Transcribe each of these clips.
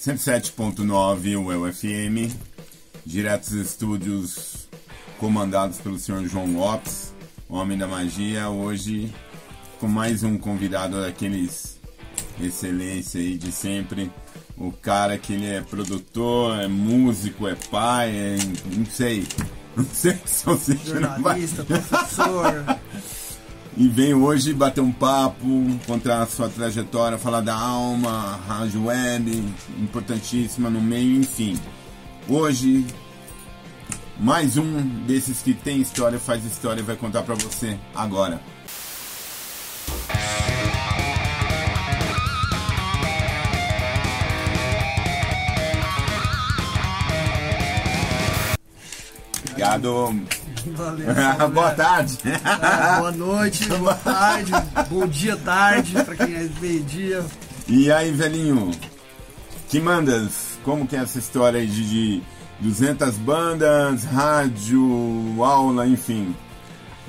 107.9 UFM, direto dos estúdios comandados pelo senhor João Lopes, homem da magia, hoje com mais um convidado daqueles excelência aí de sempre. O cara que ele é produtor, é músico, é pai, é, não sei. Não sei se você Jornalista, professor. E vem hoje bater um papo, contar a sua trajetória, falar da alma, rádio web, importantíssima no meio, enfim. Hoje, mais um desses que tem história, faz história, vai contar para você agora. Obrigado. Valeu. boa tarde. É, boa noite, boa tarde, bom dia, tarde, pra quem é meio-dia. E aí, velhinho? Que mandas? Como que é essa história aí de, de 200 bandas, rádio, aula, enfim?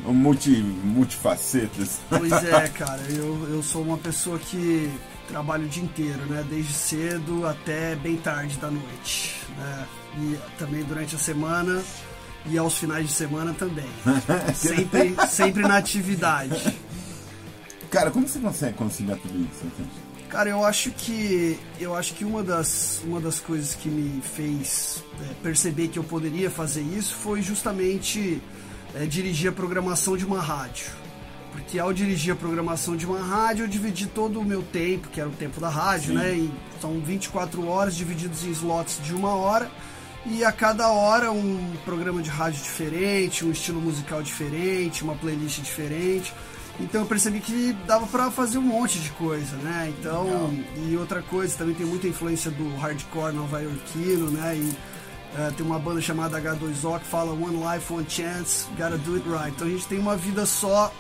Multi, multifacetas. Pois é, cara, eu, eu sou uma pessoa que trabalho o dia inteiro, né? Desde cedo até bem tarde da noite. Né? E também durante a semana e aos finais de semana também. sempre, sempre na atividade. Cara, como você consegue conciliar tudo isso? Cara, eu acho que eu acho que uma das, uma das coisas que me fez é, perceber que eu poderia fazer isso foi justamente é, dirigir a programação de uma rádio. Porque ao dirigir a programação de uma rádio, eu dividi todo o meu tempo, que era o tempo da rádio, Sim. né? E são 24 horas divididos em slots de uma hora e a cada hora um programa de rádio diferente, um estilo musical diferente, uma playlist diferente. Então eu percebi que dava para fazer um monte de coisa, né? Então, Legal. e outra coisa, também tem muita influência do hardcore nova-iorquino, né? E uh, tem uma banda chamada H2O que fala One Life, One Chance, Gotta Do It Right. Então a gente tem uma vida só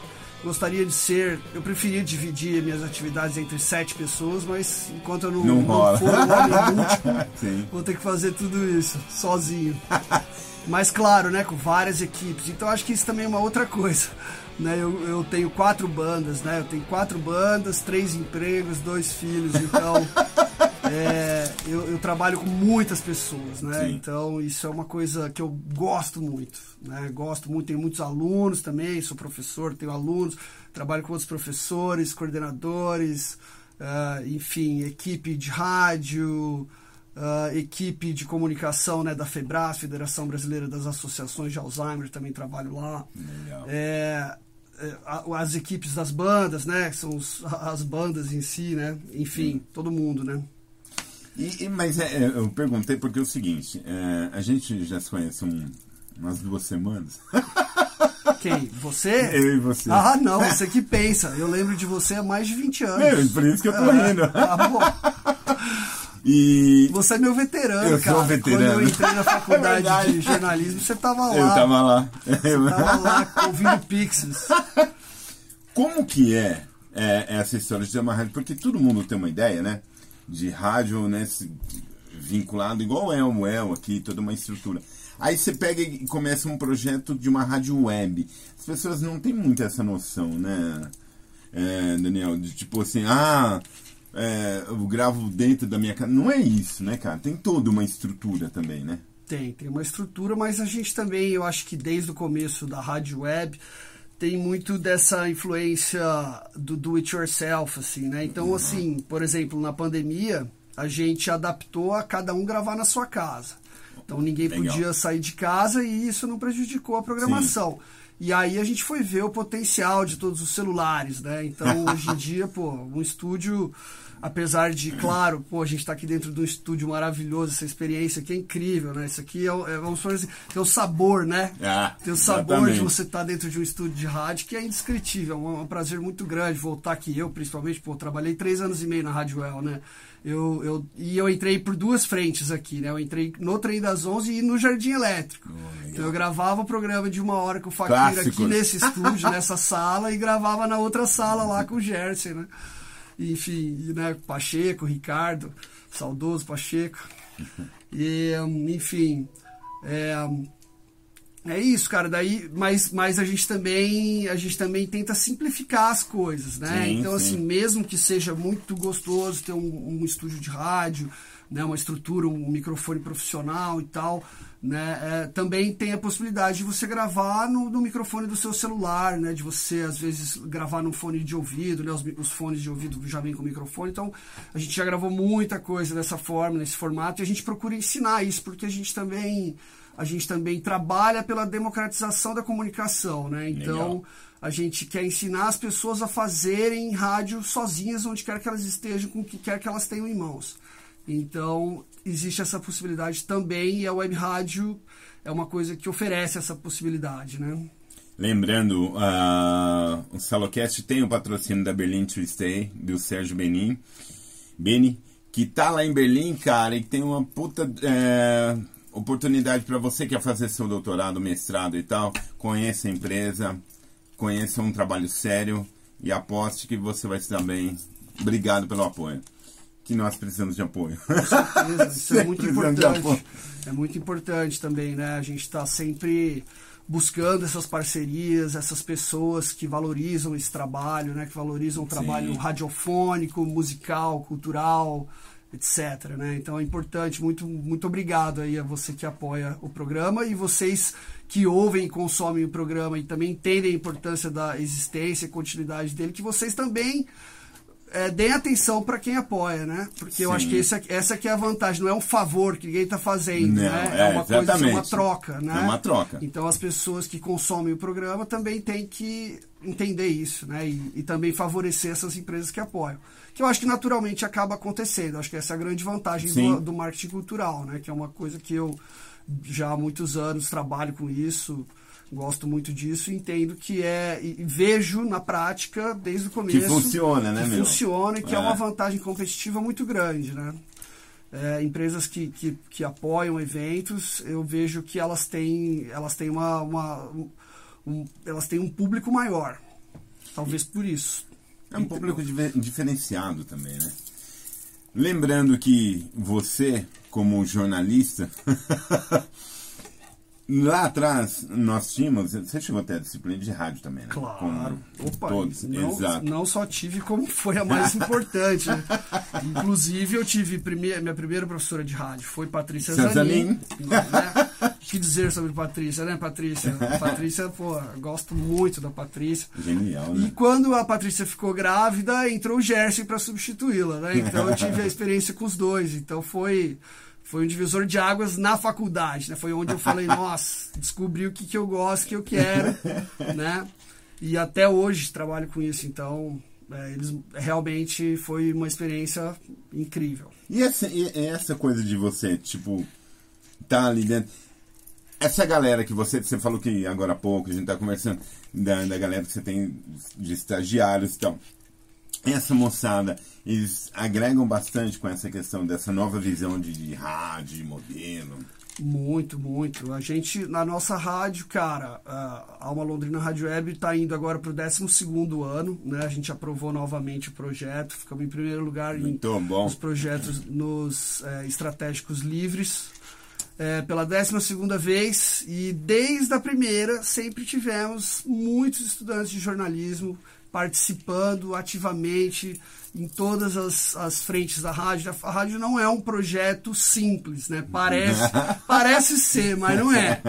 gostaria de ser. Eu preferia dividir minhas atividades entre sete pessoas, mas enquanto eu não, não, não for homem múltiplo, vou ter que fazer tudo isso sozinho. mas claro, né, com várias equipes. Então acho que isso também é uma outra coisa. Né, eu, eu tenho quatro bandas, né? Eu tenho quatro bandas, três empregos, dois filhos, então é, eu, eu, trabalho com muitas pessoas, né? Sim. Então isso é uma coisa que eu gosto muito, né? Gosto muito, tenho muitos alunos também, sou professor, tenho alunos, trabalho com outros professores, coordenadores, uh, enfim, equipe de rádio, uh, equipe de comunicação né, da FEBRAS, Federação Brasileira das Associações de Alzheimer, também trabalho lá. Legal. É, é as equipes das bandas, né? São os, as bandas em si, né? Enfim, todo mundo, né? E, e, mas é, é, eu perguntei porque é o seguinte, é, a gente já se conhece um, umas duas semanas. Quem? Você? Eu e você. Ah, não, você que pensa. Eu lembro de você há mais de 20 anos. É, por isso que eu tô ah, rindo. Ah. E... Você é meu veterano, eu cara. Sou veterano. Quando eu entrei na faculdade é de jornalismo, você tava lá. Eu tava lá. Você tava lá ouvindo Pixies. Como que é, é essa história de ter uma rádio? Porque todo mundo tem uma ideia, né? De rádio, né, vinculado igual é o El aqui, toda uma estrutura. Aí você pega e começa um projeto de uma rádio web. As pessoas não têm muito essa noção, né, é, Daniel? De tipo assim, ah, é, eu gravo dentro da minha casa. Não é isso, né, cara? Tem toda uma estrutura também, né? Tem, tem uma estrutura, mas a gente também, eu acho que desde o começo da rádio web, tem muito dessa influência do do it yourself, assim, né? Então, uhum. assim, por exemplo, na pandemia, a gente adaptou a cada um gravar na sua casa. Então ninguém Legal. podia sair de casa e isso não prejudicou a programação. Sim. E aí a gente foi ver o potencial de todos os celulares, né? Então hoje em dia, pô, um estúdio apesar de, claro, pô, a gente está aqui dentro de um estúdio maravilhoso, essa experiência aqui é incrível, né? Isso aqui é, é vamos falar assim, tem o sabor, né? Ah, tem o sabor exatamente. de você estar tá dentro de um estúdio de rádio que é indescritível, é um, um, prazer muito grande voltar aqui. Eu, principalmente, pô, trabalhei três anos e meio na Rádio El, né? Eu, eu, e eu entrei por duas frentes aqui, né? Eu entrei no Trem das Onze e no Jardim Elétrico. Oh, então eu gravava o programa de uma hora com o Fakir aqui nesse estúdio, nessa sala, e gravava na outra sala lá com o Gerson, né? Enfim, né, Pacheco, Ricardo, saudoso Pacheco. E, enfim, é, é isso, cara. Daí, mas, mas a gente também a gente também tenta simplificar as coisas, né? Sim, então, sim. assim, mesmo que seja muito gostoso ter um, um estúdio de rádio, né, uma estrutura, um microfone profissional e tal, né, é, também tem a possibilidade de você gravar no, no, microfone do seu celular, né, de você às vezes gravar no fone de ouvido, né, os, os, fones de ouvido já vêm com microfone, então a gente já gravou muita coisa dessa forma, nesse formato, e a gente procura ensinar isso, porque a gente também a gente também trabalha pela democratização da comunicação, né, então Legal. a gente quer ensinar as pessoas a fazerem rádio sozinhas, onde quer que elas estejam, com o que quer que elas tenham em mãos. Então, existe essa possibilidade também e a web rádio é uma coisa que oferece essa possibilidade, né? Lembrando, uh, o Salocast tem o patrocínio da Berlin to Stay, do Sérgio Benin, Beni, que tá lá em Berlim, cara, e tem uma puta é, oportunidade para você que quer fazer seu doutorado, mestrado e tal. Conheça a empresa, conheça um trabalho sério e aposte que você vai se dar bem. Obrigado pelo apoio que nós precisamos de apoio. Com certeza, isso é muito importante. É muito importante também, né? A gente está sempre buscando essas parcerias, essas pessoas que valorizam esse trabalho, né? Que valorizam o trabalho Sim. radiofônico, musical, cultural, etc. Né? Então é importante, muito, muito obrigado aí a você que apoia o programa e vocês que ouvem e consomem o programa e também entendem a importância da existência e continuidade dele, que vocês também é, deem atenção para quem apoia, né? Porque Sim. eu acho que essa, essa que é a vantagem, não é um favor que ninguém está fazendo, não, né? É, é uma exatamente. coisa, é uma troca, né? É uma troca. Então as pessoas que consomem o programa também têm que entender isso, né? E, e, também favorecer essas empresas que apoiam. Que eu acho que naturalmente acaba acontecendo. Acho que essa é a grande vantagem do, do marketing cultural, né? Que é uma coisa que eu já há muitos anos trabalho com isso gosto muito disso e entendo que é e vejo na prática desde o começo que funciona né que meu? funciona e que é. é. uma vantagem competitiva muito grande né é, empresas que, que, que, apoiam eventos eu vejo que elas têm elas têm uma, uma um, elas têm um público maior talvez por isso é um público diferenciado também né lembrando que você como jornalista Lá atrás, nós tínhamos. Você chegou até a disciplina de rádio também, né? Claro. Opa, todos. Não, Exato. não só tive, como foi a mais importante. Né? Inclusive, eu tive. Primeira, minha primeira professora de rádio foi Patrícia Zanin. Né? que dizer sobre Patrícia, né, Patrícia? Patrícia, pô, gosto muito da Patrícia. Genial, né? E quando a Patrícia ficou grávida, entrou o Gerson para substituí-la, né? Então eu tive a experiência com os dois. Então foi foi um divisor de águas na faculdade, né? Foi onde eu falei, nossa, descobri o que, que eu gosto, o que eu quero, né? E até hoje trabalho com isso, então é, eles realmente foi uma experiência incrível. E essa, e essa coisa de você, tipo, tá ali dentro. Essa galera que você, você falou que agora há pouco a gente tá conversando, da, da galera que você tem de estagiários e tal essa moçada, eles agregam bastante com essa questão dessa nova visão de, de rádio, de modelo. Muito, muito. A gente, na nossa rádio, cara, a Alma Londrina Rádio Web está indo agora para o 12 ano, né? A gente aprovou novamente o projeto, ficamos em primeiro lugar muito em, bom. nos projetos nos é, estratégicos livres. É, pela 12 vez e desde a primeira sempre tivemos muitos estudantes de jornalismo participando ativamente em todas as, as frentes da rádio. A rádio não é um projeto simples, né? Parece, parece ser, mas não é.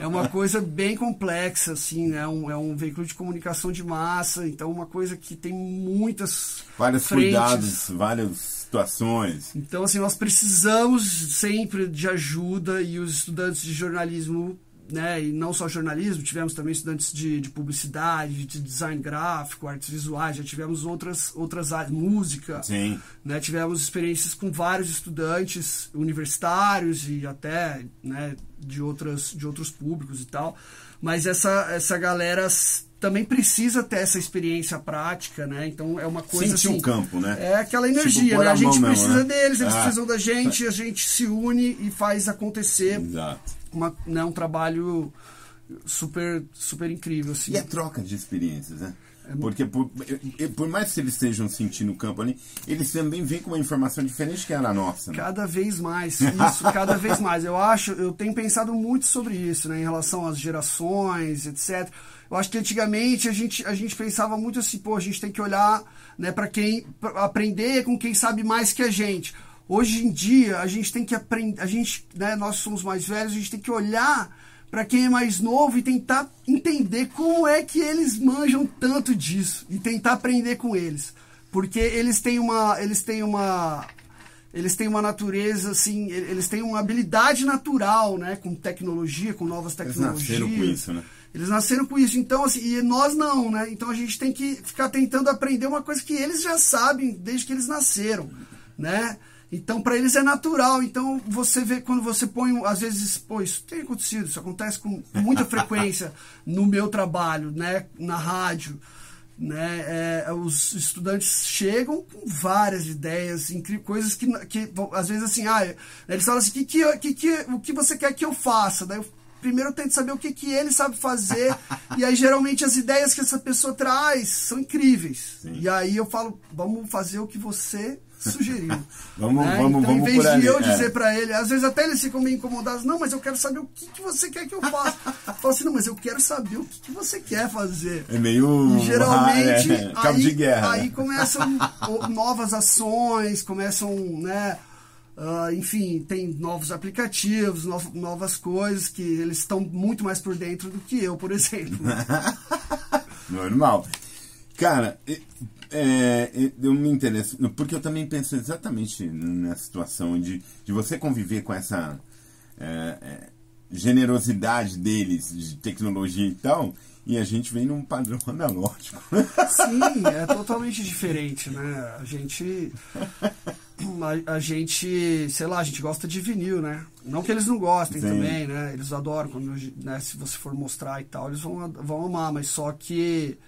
É uma coisa bem complexa, assim, né? é um, é um veículo de comunicação de massa, então uma coisa que tem muitas Vários frentes. cuidados, várias situações. Então, assim, nós precisamos sempre de ajuda e os estudantes de jornalismo né, e não só jornalismo, tivemos também estudantes de, de, publicidade, de design gráfico, artes visuais, já tivemos outras, outras áreas, música. Sim. Né, tivemos experiências com vários estudantes universitários e até né, de, outras, de outros públicos e tal. Mas essa, essa galera também precisa ter essa experiência prática, né? Então é uma coisa Sentir assim. um campo, né? É aquela energia, tipo, né? A, a gente precisa mesmo, né? deles, eles ah. precisam da gente, a gente se une e faz acontecer. Exato uma, né, um trabalho super, super incrível. Assim. E a troca de experiências, né? É Porque por, por mais que eles estejam sentindo o campo ali, eles também vêm com uma informação diferente que era a nossa. Né? Cada vez mais, isso, cada vez mais. Eu acho, eu tenho pensado muito sobre isso, né, em relação às gerações, etc. Eu acho que antigamente a gente, a gente pensava muito assim, pô, a gente tem que olhar né, para quem pra aprender com quem sabe mais que a gente. Hoje em dia, a gente tem que aprender, a gente, né, nós somos mais velhos, a gente tem que olhar para quem é mais novo e tentar entender como é que eles manjam tanto disso e tentar aprender com eles, porque eles têm uma, eles têm uma eles têm uma natureza assim, eles têm uma habilidade natural, né, com tecnologia, com novas tecnologias. Eles nasceram com isso, né? Eles nasceram com isso, então assim, e nós não, né? Então a gente tem que ficar tentando aprender uma coisa que eles já sabem desde que eles nasceram, né? Então, para eles é natural. Então, você vê quando você põe, às vezes, pô, isso tem acontecido, isso acontece com muita frequência no meu trabalho, né, na rádio, né, é, os estudantes chegam com várias ideias, coisas que, que, às vezes, assim, ah, eles falam assim, que, que, que, que, o que você quer que eu faça? Daí eu primeiro eu tento saber o que, que ele sabe fazer. e aí, geralmente, as ideias que essa pessoa traz são incríveis. Sim. E aí eu falo, vamos fazer o que você sugeriu. vamos, né? vamos, então, vamos em vez de eu é. dizer para ele, às vezes até eles ficam meio incomodados, não, mas eu quero saber o que, que você quer que eu faça. eu falo assim, não, mas eu quero saber o que, que você quer fazer. É meio. E, geralmente, é, cabo aí, de guerra. Aí começam novas ações, começam, né? Uh, enfim, tem novos aplicativos, no, novas coisas que eles estão muito mais por dentro do que eu, por exemplo. Normal. Cara, é, eu me interesso, porque eu também penso exatamente na situação de, de você conviver com essa é, é, generosidade deles de tecnologia e tal, e a gente vem num padrão analógico. Sim, é totalmente diferente, né? A gente. A, a, gente, sei lá, a gente gosta de vinil, né? Não que eles não gostem Sim. também, né? Eles adoram quando, né, se você for mostrar e tal, eles vão, vão amar, mas só que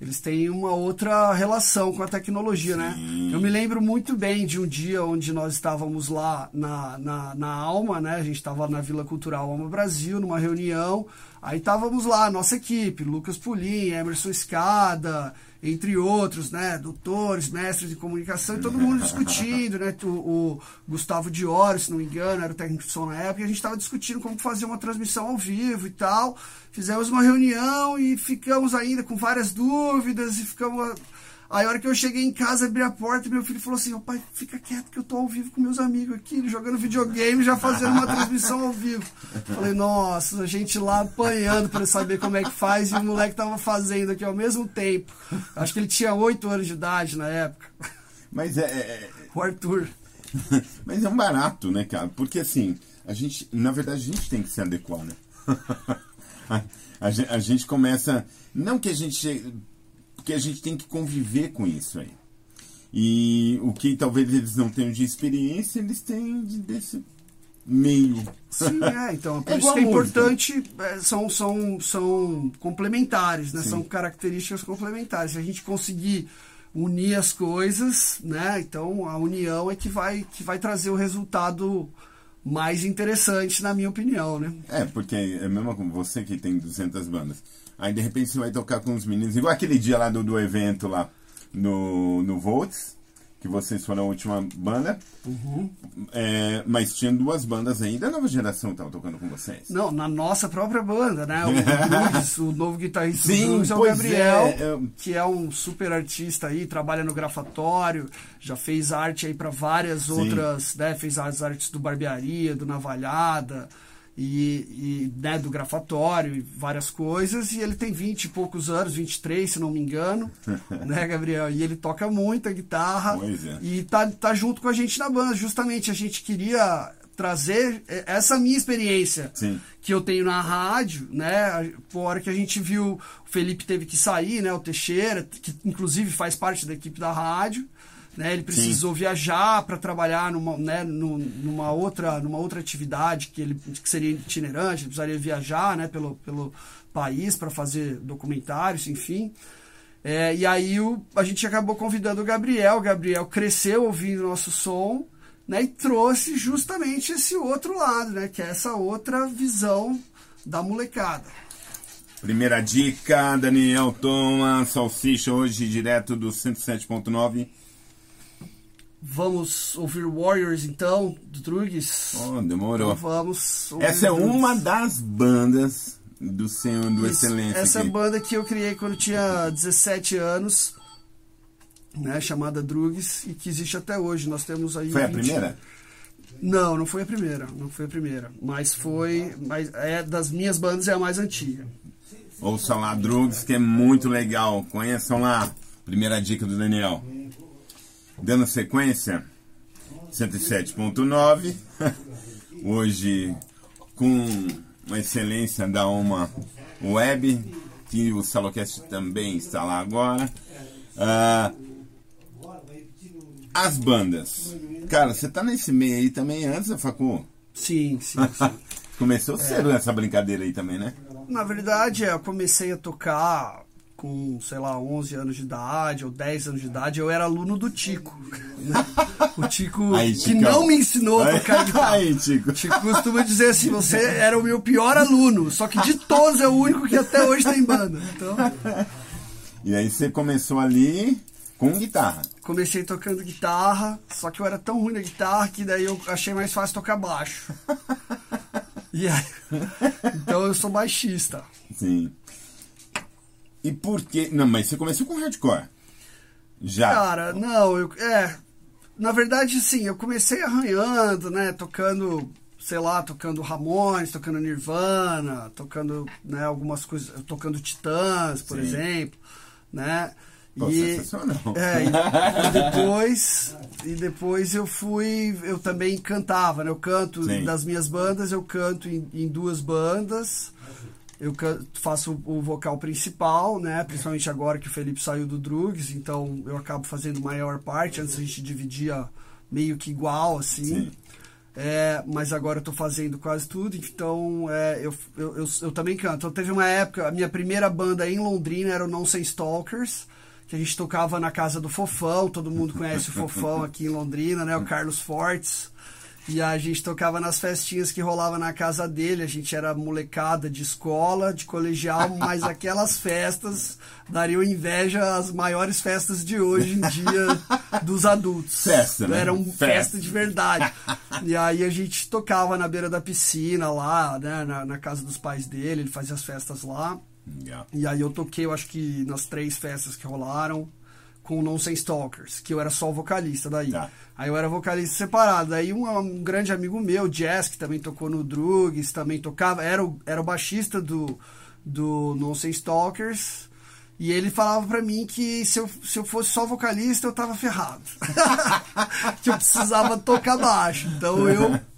eles têm uma outra relação com a tecnologia, né? Sim. né? Eu me lembro muito bem de um dia onde nós estávamos lá na, na, na Alma, né? A gente estava na Vila Cultural Alma Brasil, numa reunião. Aí estávamos lá, nossa equipe, Lucas Pulim, Emerson Escada, entre outros, né, doutores, mestres de comunicação, e todo mundo discutindo, né, o, o Gustavo Diori, se não me engano, era o técnico de som na época, e a gente estava discutindo como fazer uma transmissão ao vivo e tal, fizemos uma reunião e ficamos ainda com várias dúvidas, e ficamos Aí a hora que eu cheguei em casa, abri a porta e meu filho falou assim, pai, fica quieto que eu tô ao vivo com meus amigos aqui, jogando videogame, já fazendo uma transmissão ao vivo. Falei, nossa, a gente lá apanhando para saber como é que faz e o moleque tava fazendo aqui ao mesmo tempo. Acho que ele tinha 8 anos de idade na época. Mas é... é... é o Arthur. Mas é um barato, né, cara? Porque assim, a gente, na verdade, a gente tem que se adequar, né? a, a, a gente começa... Não que a gente porque a gente tem que conviver com isso aí. E o que talvez eles não tenham de experiência, eles têm de, desse meio. Sim, é, então, por é isso que é importante, é, são, são, são complementares, né? São características complementares. Se a gente conseguir unir as coisas, né? Então a união é que vai, que vai trazer o resultado mais interessante, na minha opinião, né? É, porque é mesmo como você que tem 200 bandas. Aí de repente você vai tocar com os meninos, igual aquele dia lá do, do evento lá no, no Volts, que vocês foram a última banda. Uhum. É, mas tinha duas bandas aí da nova geração que estavam tocando com vocês. Não, na nossa própria banda, né? O, Luiz, o novo guitarrista Sim, do Luiz é o Gabriel, é, que é um super artista aí, trabalha no grafatório, já fez arte aí para várias Sim. outras, né? Fez as artes do Barbearia, do Navalhada e, e né, do grafatório e várias coisas, e ele tem 20 e poucos anos, 23, se não me engano, né, Gabriel? E ele toca muita guitarra é. e tá, tá junto com a gente na banda. Justamente a gente queria trazer essa minha experiência Sim. que eu tenho na rádio, né? Por hora que a gente viu, o Felipe teve que sair, né? O Teixeira, que inclusive faz parte da equipe da rádio. Né, ele precisou Sim. viajar para trabalhar numa, né, numa, outra, numa outra atividade que, ele, que seria itinerante, ele precisaria viajar né, pelo, pelo país para fazer documentários, enfim. É, e aí o, a gente acabou convidando o Gabriel. O Gabriel cresceu ouvindo nosso som né, e trouxe justamente esse outro lado, né, que é essa outra visão da molecada. Primeira dica, Daniel Thomas, Salsicha, hoje direto do 107.9 Vamos ouvir Warriors então, do Drugs? Oh, demorou. Então vamos Essa é uma das bandas do Senhor do Excelência. Essa aqui. banda que eu criei quando tinha 17 anos. né, chamada Drugs, e que existe até hoje. Nós temos aí. Foi a 20 primeira? Não, não foi a primeira. Não foi a primeira. Mas foi. Mas é das minhas bandas é a mais antiga. Ouça lá Drugs, que é muito legal. Conheçam lá. Primeira dica do Daniel. Dando sequência, 107.9. Hoje com uma excelência da uma web, que o Salocast também está lá agora. Ah, as bandas. Cara, você tá nesse meio aí também antes, Facu? Sim, sim, sim. Começou cedo nessa brincadeira aí também, né? Na verdade, eu comecei a tocar com, sei lá, 11 anos de idade ou 10 anos de idade. Eu era aluno do Tico. né? O Tico Aí, que não me ensinou a tocar guitarra. Aí, Tico. O Tico costuma dizer assim: você era o meu pior aluno, só que de todos é o único que até hoje tá em banda. Então, E aí você começou ali com guitarra. comecei tocando guitarra, só que eu era tão ruim na guitarra que daí eu achei mais fácil tocar baixo. E aí, então eu sou baixista. Sim. E por que. Não, mas você começou com hardcore. Já. Cara, não, eu. É. Na verdade, sim, eu comecei arranhando, né? Tocando, sei lá, tocando Ramones, tocando Nirvana, tocando, né, algumas coisas. Tocando Titãs, por Sim. exemplo, né? Pô, sensacional. É, e, e depois e depois eu fui eu também cantava né eu canto Sim. das minhas bandas eu canto em, em duas bandas eu faço o vocal principal né principalmente agora que o Felipe saiu do Drugs então eu acabo fazendo maior parte antes a gente dividia meio que igual assim Sim. é, mas agora eu tô fazendo quase tudo, então é, eu, eu, eu, eu também canto. Então, teve uma época, a minha primeira banda em Londrina era o Nonsense Stalkers, que a gente tocava na casa do Fofão, todo mundo conhece o Fofão aqui em Londrina, né? O Carlos Fortes. E a gente tocava nas festinhas que rolava na casa dele. A gente era molecada de escola, de colegial, mas aquelas festas dariam inveja às maiores festas de hoje em dia dos adultos. Festa, né? Era um Festa. festa de verdade. E aí a gente tocava na beira da piscina lá, né? Na, na casa dos pais dele, ele fazia as festas lá. Legal. E aí eu toquei, eu acho que nas três festas que rolaram, com o Nonsense Stalkers, que eu era só o vocalista daí. Tá. Aí eu era vocalista separado. Aí um, um grande amigo meu, Jazz, que também tocou no Drugs, também tocava, era o, era o baixista do, do Nonsense Stalkers. E ele falava pra mim que se eu, se eu fosse só vocalista, eu tava ferrado. que eu precisava tocar baixo. Então eu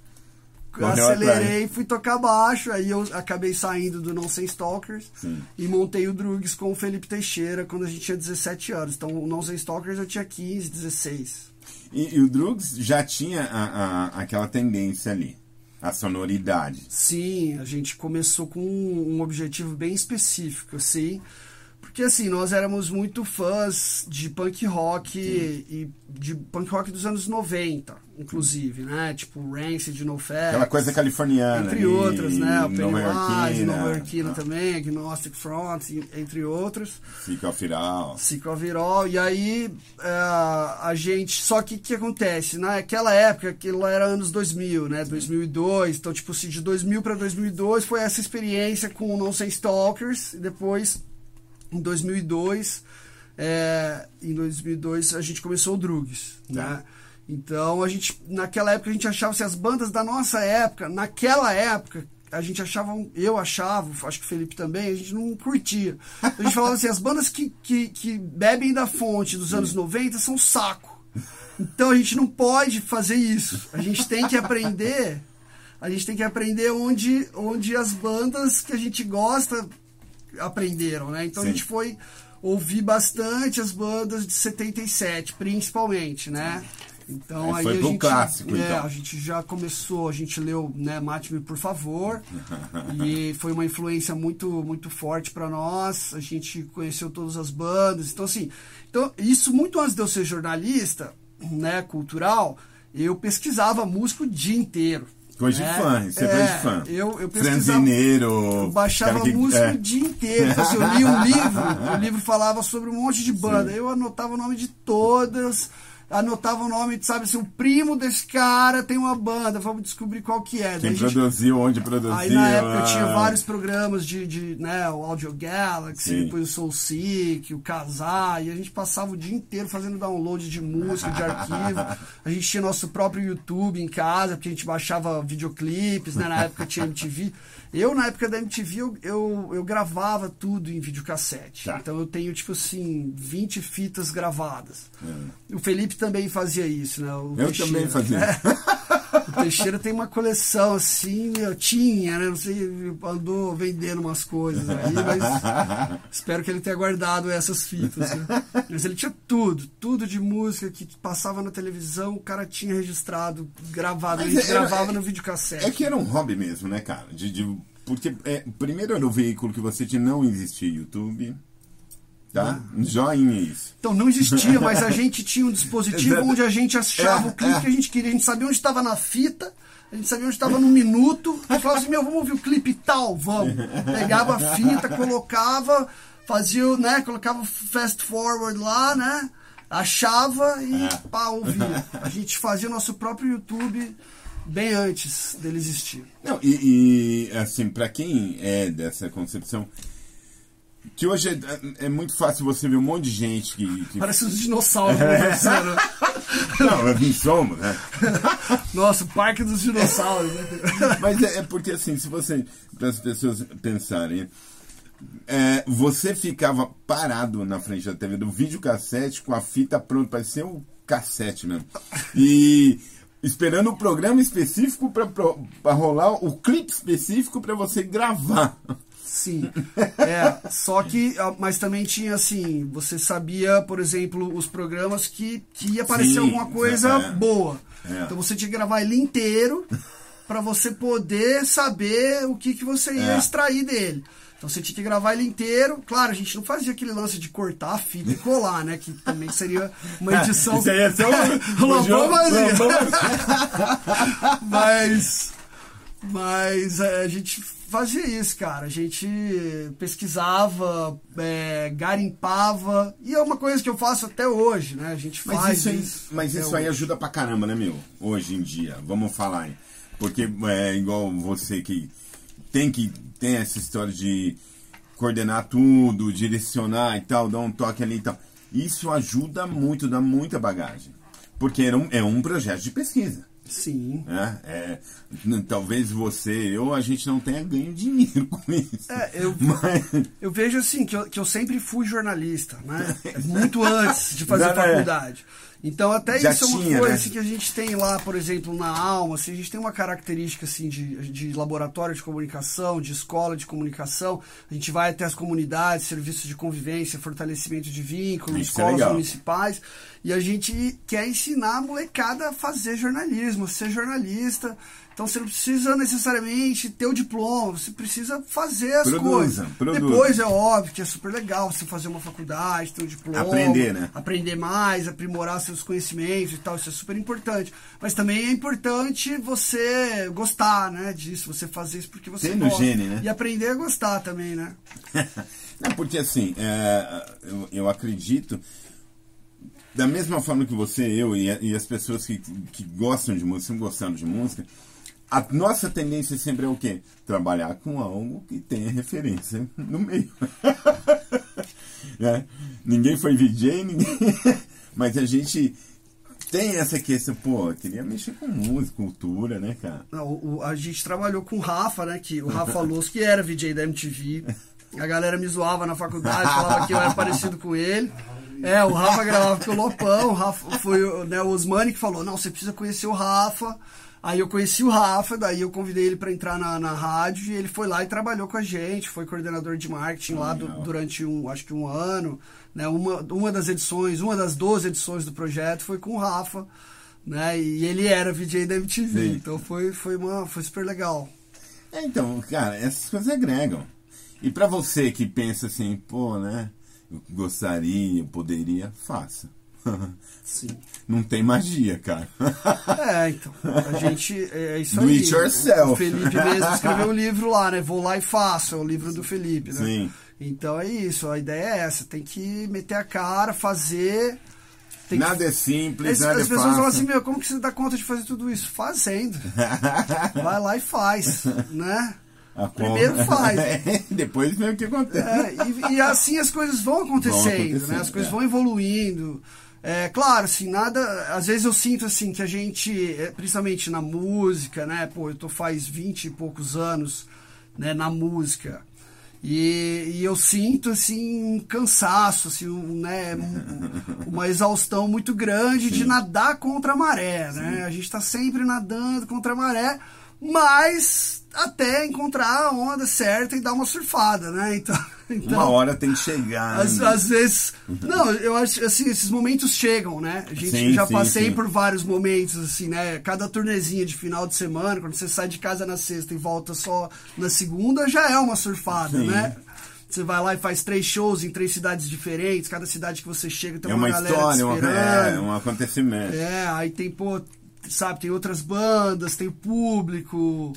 Correu acelerei, fui tocar baixo, aí eu acabei saindo do Nonsense Stalkers Sim. e montei o Drugs com o Felipe Teixeira quando a gente tinha 17 anos. Então o Nonsense Stalkers eu tinha 15, 16. E, e o Drugs já tinha a- a- aquela tendência ali, a sonoridade. Sim, a gente começou com um, um objetivo bem específico, assim. Porque assim, nós éramos muito fãs de punk rock e de punk rock dos anos 90, inclusive, né? Tipo Rancid, NoFap. Aquela coisa californiana. Entre outras, né? O Pennywise, Nova Yorkina também, Agnostic Front, entre outros. Psicofiral. Ciclovirol. E aí é, a gente. Só que o que acontece? Naquela época, aquilo era anos 2000, né? 2002. Então, tipo, se de 2000 para 2002 foi essa experiência com o Nonsense Stalkers. E depois, em 2002, é, em 2002 a gente começou o Drugs, Tá. né? Então, a gente, naquela época, a gente achava assim, as bandas da nossa época, naquela época, a gente achava, eu achava, acho que o Felipe também, a gente não curtia. A gente falava assim, as bandas que, que, que bebem da fonte dos anos 90 são saco. Então a gente não pode fazer isso. A gente tem que aprender, a gente tem que aprender onde, onde as bandas que a gente gosta aprenderam, né? Então Sim. a gente foi ouvir bastante as bandas de 77, principalmente, né? Então Aí aí, foi a gente, clássico, é, então. a gente já começou, a gente leu, né, Mate-me por favor, e foi uma influência muito muito forte para nós. A gente conheceu todas as bandas, então assim, então isso muito antes de eu ser jornalista, né, cultural, eu pesquisava música o dia inteiro. Coisa de né? fã, isso é coisa de fã. Eu, eu Franzineiro. baixava que- música é. o dia inteiro. Então, assim, eu li um livro, o livro falava sobre um monte de banda. Eu anotava o nome de todas. Anotava o nome, sabe assim, o primo desse cara tem uma banda, vamos descobrir qual que é. Quem gente- produziu, onde produziu. Aí na época eu tinha vários programas de, de né, o Audio Galaxy, Sim. depois o Soul Seek, o Casar, e a gente passava o dia inteiro fazendo download de música, de arquivo. A gente tinha nosso próprio YouTube em casa, porque a gente baixava videoclipes, né? Na época tinha MTV. Eu, na época da MTV, eu, eu, eu gravava tudo em videocassete. Tá. Então eu tenho, tipo assim, 20 fitas gravadas. O Felipe também fazia isso, né? O É. Eu também fazia. É. O Teixeira tem uma coleção assim, eu tinha, né? Não sei, andou vendendo umas coisas aí, mas espero que ele tenha guardado essas fitas. Né? Mas ele tinha tudo, tudo de música que passava na televisão, o cara tinha registrado, gravado, era- gravava é- no videocassete. É que era um hobby mesmo, né, cara? De, de- porque é, primeiro era o veículo que você tinha, não existia YouTube. Tá? Ah. Joinha isso. Então não existia, mas a gente tinha um dispositivo onde a gente achava É, o clipe é. que a gente queria. A gente sabia onde estava na fita, a gente sabia onde estava no minuto. A gente falava assim, meu, vamos ouvir o clipe tal, vamos. Pegava a fita, colocava, fazia, né, colocava o fast forward lá, né? Achava e É. pá, ouvia. A gente fazia o nosso próprio YouTube bem antes dele existir. Não, e, e, assim, pra quem é dessa concepção, que hoje é, é muito fácil você ver um monte de gente que. que- Parece os dinossauros conversando. Não, nós não somos, né? Nossa, o parque dos dinossauros, né? Mas é, é porque assim, se você. Para as pessoas pensarem. é, você ficava parado na frente da TV do videocassete com a fita pronta, parecia um cassete mesmo. E esperando o programa específico para rolar o clipe específico para você gravar. Sim. É, só que, ah, mas também tinha assim, você sabia, por exemplo, os programas que, que ia aparecer Sim, alguma coisa é. boa. É. Então você tinha que gravar ele inteiro para você poder saber o que, que você ia É. extrair dele. Então você tinha que gravar ele inteiro. Claro, a gente não fazia aquele lance de cortar a fita e colar, né? Que também seria uma edição. Isso aí é só o- o Lobão jogo- fazia. Lobão- mas mas é, a gente fazia isso, cara. A gente pesquisava, é, garimpava. E é uma coisa que eu faço até hoje, né? A gente Mas faz isso aí, isso. mas isso aí hoje. ajuda pra caramba, né, meu? Hoje em dia, vamos falar aí. Porque é igual você que tem que tem essa história de coordenar tudo, direcionar e tal, dar um toque ali e tal. Isso ajuda muito, dá muita bagagem. Porque é um, é um projeto de pesquisa. Sim. Né? É, n- talvez você, eu, a gente não tenha ganho dinheiro com isso. É, eu- Mas, Eu vejo assim, que eu, que eu sempre fui jornalista, né? Muito antes de fazer Já, né? faculdade. Então até Já isso é uma tinha, coisa né? assim, que a gente tem lá, por exemplo, na alma, assim, a gente tem uma característica assim de, de laboratório de comunicação, de escola de comunicação, a gente vai até as comunidades, serviços de convivência, fortalecimento de vínculos, Isso é escolas legal. municipais, e a gente quer ensinar a molecada a fazer jornalismo, a ser jornalista. Então você não precisa necessariamente ter o diploma, você precisa fazer as Produza, coisas. produza. Depois é óbvio que é super legal você fazer uma faculdade, ter um diploma. Aprender, né? Aprender mais, aprimorar seus conhecimentos e tal, isso é super importante. Mas também é importante você gostar, né, disso, você fazer isso porque você Tem no gosta. gene, né? E aprender a gostar também, né? Não, porque assim, é, eu, eu acredito, da mesma forma que você, eu e, as pessoas que, que gostam de música, sempre gostando de música, a nossa tendência sempre é o quê? Trabalhar com algo que tenha referência no meio. Né? Ninguém foi VJ, ninguém... mas a gente tem essa questão, pô, queria mexer com música, cultura, né, cara? Não, o- a gente trabalhou com o Rafa, né? Que o Rafa Luz, que era VJ da MTV. A galera me zoava na faculdade, falava que eu era parecido com ele. É, o Rafa gravava com o Lopão, o Rafa foi né, o Osmani que falou, não, você precisa conhecer o Rafa. Aí eu conheci o Rafa, daí eu convidei ele para entrar na, na rádio e ele foi lá e trabalhou com a gente, foi coordenador de marketing lá Legal. durante um, acho que um ano, né? Uma, uma das edições, uma das 12 edições do projeto foi com o Rafa, né? E ele era VJ da MTV, Sim. então foi, foi, uma, foi super legal. É, então, cara, essas coisas agregam. E pra você que pensa assim, pô, né? Eu gostaria, eu poderia, faça. Sim. Não tem magia, cara. É, então, a gente, é isso Do aí. it yourself. O Felipe mesmo escreveu um livro lá, né? Vou lá e faço, é o livro do Felipe, né? Sim. Então é isso, a ideia é essa, tem que meter a cara, fazer Tem que- Nada é simples, As, nada as é pessoas fácil. falam assim, meu, como que você dá conta de fazer tudo isso? Fazendo. Vai lá e faz, né? A Primeiro conta- faz. Depois vê o que acontece. É, e, e assim as coisas vão acontecendo, Vão acontecendo, né? As coisas é. vão evoluindo. É, claro, assim, nada. Às vezes eu sinto assim que a gente, é, principalmente na música, né? Pô, eu tô faz 20 e poucos anos né, na música. E, e eu sinto assim um cansaço, assim, um, né, um- uma exaustão muito grande de nadar contra a maré, né? A gente está sempre nadando contra a maré, mas até encontrar a onda certa e dar uma surfada, né? Então, então Uma hora tem que chegar. às, né? às vezes. Não, eu acho assim, esses momentos chegam, né? A gente Sim, já sim, passei sim. por vários momentos, assim, né? Cada turnezinha de final de semana, quando você sai de casa na sexta e volta só na segunda, já é uma surfada, né? Você vai lá e faz três shows em três cidades diferentes, cada cidade que você chega tem É uma, uma galera história, uma, esperando. é, um acontecimento. É, aí tem, pô, sabe, tem outras bandas, tem o público.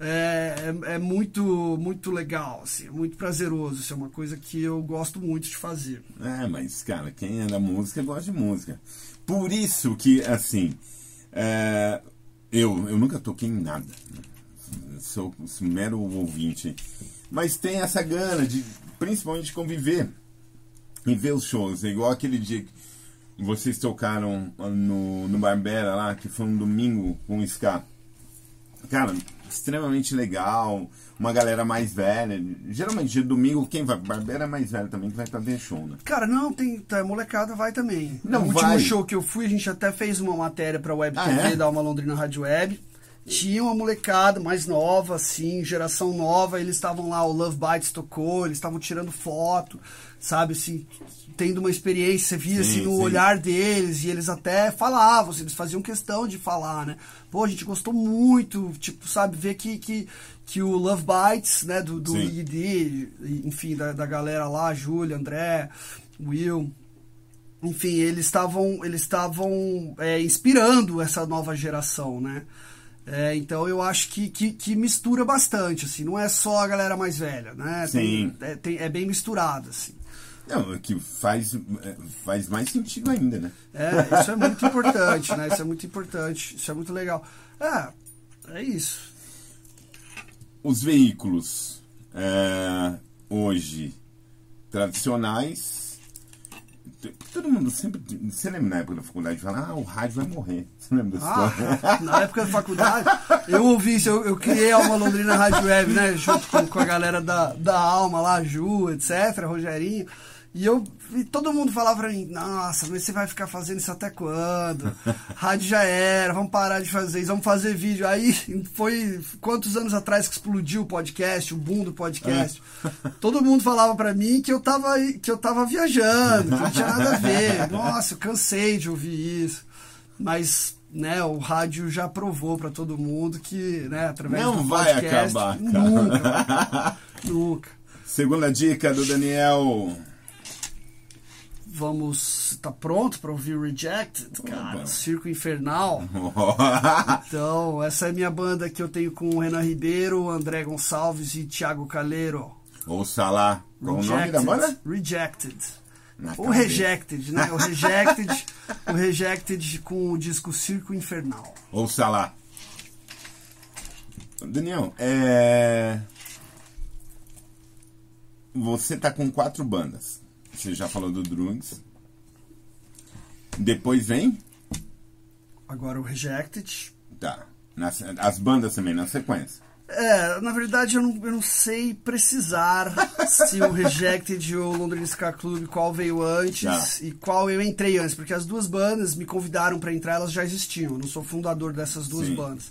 É, é, é muito, muito legal, assim, é muito prazeroso. Isso é uma coisa que eu gosto muito de fazer. É, mas, cara, quem é da música gosta de música. Por isso que, assim, é, eu, eu nunca toquei em nada. né? Sou, sou mero ouvinte. Mas tem essa gana de, principalmente, conviver e ver os shows. É igual aquele dia que vocês tocaram no, no Barbera lá, que foi um domingo com o Ska. Cara, extremamente legal. Uma galera mais velha. Geralmente, dia de domingo, quem vai pro Barbera é mais velho também, que vai pra ver show, né? Cara, não, tem. Tá, molecada vai também. Não, no último vai. show que eu fui, a gente até fez uma matéria pra Web Ah, TV é? da Uma Londrina Rádio Web. Tinha uma molecada mais nova, assim, geração nova, eles estavam lá, o Love Bites tocou, eles estavam tirando foto, sabe, assim, tendo uma experiência, você via Sim, assim no sim. olhar deles, e eles até falavam, assim, eles faziam questão de falar, né? Pô, a gente gostou muito, tipo, sabe, ver que, que, que o Love Bites, né, do, do Sim. ID, enfim, da, da galera lá, Júlia, André, Will, enfim, eles estavam eles estavam é, inspirando essa nova geração, né? É, então eu acho que, que, que mistura bastante, assim, não é só a galera mais velha, né? Sim. Tem, é, tem- é bem misturado, assim. Não, é que faz, é, faz mais sentido ainda, né? É, isso é muito importante, né? Isso é muito importante, isso é muito legal. É, é isso. Os veículos é, hoje tradicionais. Todo mundo sempre. Você lembra na época da faculdade falar, ah, o rádio vai morrer. Você lembra dessa história? Ah, na época da faculdade, eu ouvi isso, eu, eu criei a Alma Londrina Rádio Web, né? Junto com, com a galera da, da Alma lá, Ju, etc., Rogerinho. E eu e todo mundo falava pra mim, nossa, mas você vai ficar fazendo isso até quando? Rádio já era, vamos parar de fazer isso, vamos fazer vídeo. Aí foi quantos anos atrás que explodiu o podcast, o boom do podcast. Todo mundo falava pra mim que eu tava que eu tava viajando, que não tinha nada a ver. Nossa, eu cansei de ouvir isso. Mas né, o rádio já provou pra todo mundo que, né, através Não do vai podcast, acabar, cara. nunca, nunca. Segunda dica do Daniel. Vamos, tá pronto pra ouvir Rejected, cara? Opa. Circo Infernal. Então, essa é a minha banda que eu tenho com o Renan Ribeiro, André Gonçalves e Thiago Caleiro. Ouça lá. Qual o nome da banda? Rejected. Na O cabeça. Rejected, né? O Rejected, o Rejected com o disco Circo Infernal. Ouça lá. Daniel, é... Você tá com quatro bandas. Você já falou do Drugs. Depois vem? Agora o Rejected. Tá. Na- as bandas também, na sequência. É, na verdade eu não, eu não sei precisar se o Rejected ou o Londrina Ska Club qual veio antes Tá. e qual eu entrei antes, porque as duas bandas me convidaram pra entrar, elas já existiam. Eu não sou fundador dessas duas Sim. bandas.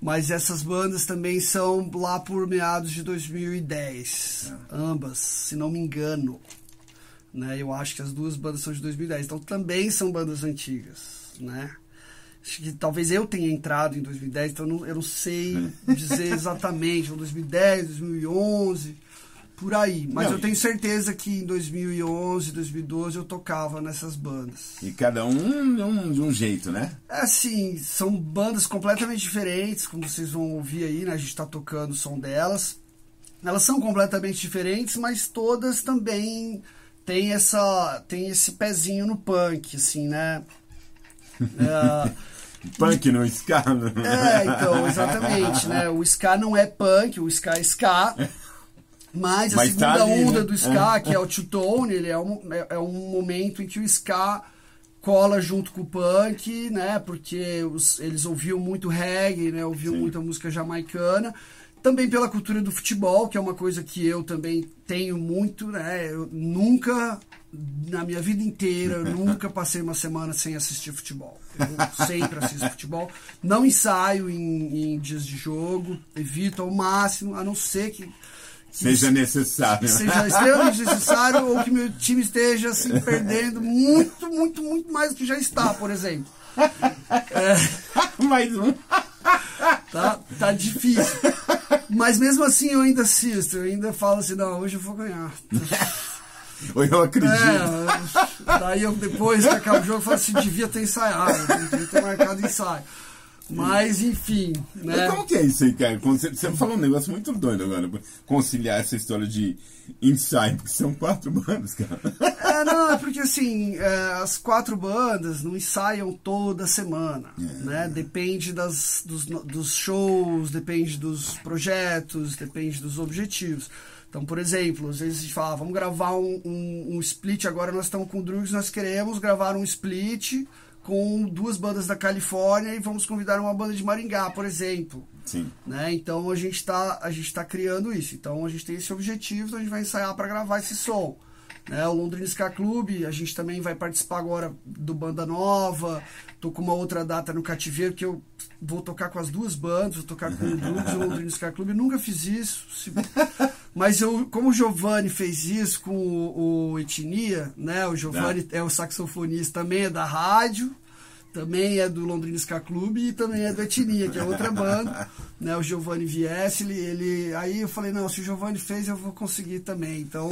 Mas essas bandas também são lá por meados de 2010. Ambas, se não me engano. Né? Eu acho que as duas bandas são de 2010. Então também são bandas antigas. Né? Acho que talvez eu tenha entrado em 2010, então eu não, eu não sei dizer exatamente. Ou 2010, 2011, por aí. Mas Não, eu tenho certeza que em 2011, 2012 eu tocava nessas bandas. E cada um de um, de um jeito, né? É assim, são bandas completamente diferentes, como vocês vão ouvir aí, né? A gente tá tocando o som delas. Elas são completamente diferentes, mas todas também têm essa tem esse pezinho no punk, assim, né? É, Punk no ska, né? É, então, exatamente, né? O ska não é punk, o ska é ska. Mas a Mas segunda tá ali, onda né? do ska, que é o two-tone, ele é um, é, é um momento em que o ska cola junto com o punk, né? Porque os- eles ouviam muito reggae, né? Ouviam Sim. muita música jamaicana. Também pela cultura do futebol, que é uma coisa que eu também tenho muito, né? Eu nunca, na minha vida inteira, nunca passei uma semana sem assistir futebol. Eu sempre assisto futebol. Não ensaio em, em dias de jogo, evito ao máximo, a não ser que, Seja necessário. seja extremamente necessário ou que meu time esteja assim, perdendo muito, muito, muito mais do que já está, por exemplo. Mais um. Tá, tá difícil. Mas mesmo assim eu ainda assisto, eu ainda falo assim, não, hoje eu vou ganhar. Ou eu acredito. É, daí eu depois que acaba o jogo eu falo assim, devia ter ensaiado, devia ter marcado ensaio. Mas enfim, Mas né? como que é isso aí, cara? Você, você falou um negócio muito doido agora. Conciliar essa história de ensaio, porque são quatro bandas, cara. É, não, é porque assim, é, as quatro bandas não ensaiam toda semana, né? Depende das, dos, dos shows, depende dos projetos, depende dos objetivos. Então, por exemplo, às vezes a gente fala, ah, vamos gravar um, um, um split, agora nós estamos com o Drugs, nós queremos gravar um split com duas bandas da Califórnia e vamos convidar uma banda de Maringá, por exemplo Sim. né? Então a gente está a gente tá criando isso. Então a gente tem esse objetivo, então a gente vai ensaiar para gravar esse som. Né? O Londrina Ska Club, a gente também vai participar agora do Banda Nova. Tô com uma outra data no Cativeiro que eu vou tocar com as duas bandas, vou tocar com o Drugs e o Londrina Ska Club. Eu nunca fiz isso. se- Mas eu, como o Giovanni fez isso com o, o Etnia, né? O Giovanni é o saxofonista também é da rádio também é do Londrina Ska Club e também é do Etnia, que é outra banda, né? O Giovanni Viesse, ele, ele- aí eu falei, não, se o Giovanni fez, eu vou conseguir também. Então,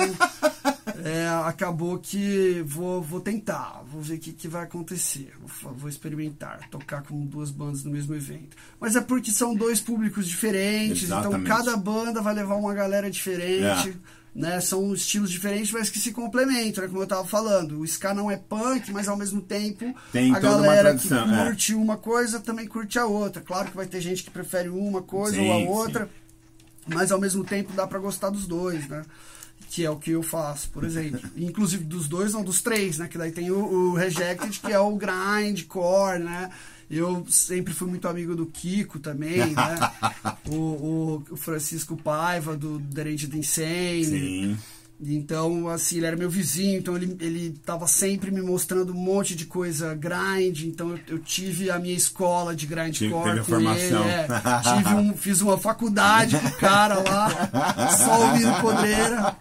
é, acabou que vou, vou tentar, vou ver o que, que vai acontecer. Vou, vou experimentar, tocar com duas bandas no mesmo evento. Mas é porque são dois públicos diferentes, Exatamente. então cada banda vai levar uma galera diferente. É. Né, são estilos diferentes, mas que se complementam, né, como eu estava falando. O ska não é punk, mas ao mesmo tempo Tem a galera que tradição, é. curte uma coisa também curte a outra. Claro que vai ter gente que prefere uma coisa Sim, ou a sim. outra, mas ao mesmo tempo dá pra gostar dos dois, né? Que é o que eu faço, por exemplo. Inclusive dos dois, não, dos três, né? Que daí tem o, o Rejected, que é o grindcore, né? Eu sempre fui muito amigo do Kiko também, né? O, o- Francisco Paiva, do Rage the Insane. Sim. Então, assim, ele era meu vizinho, então ele, ele tava sempre me mostrando um monte de coisa grind, então eu, eu tive a minha escola de grindcore com formação. ele, é. tive um, fiz uma faculdade com o cara lá, só ouvindo podreira.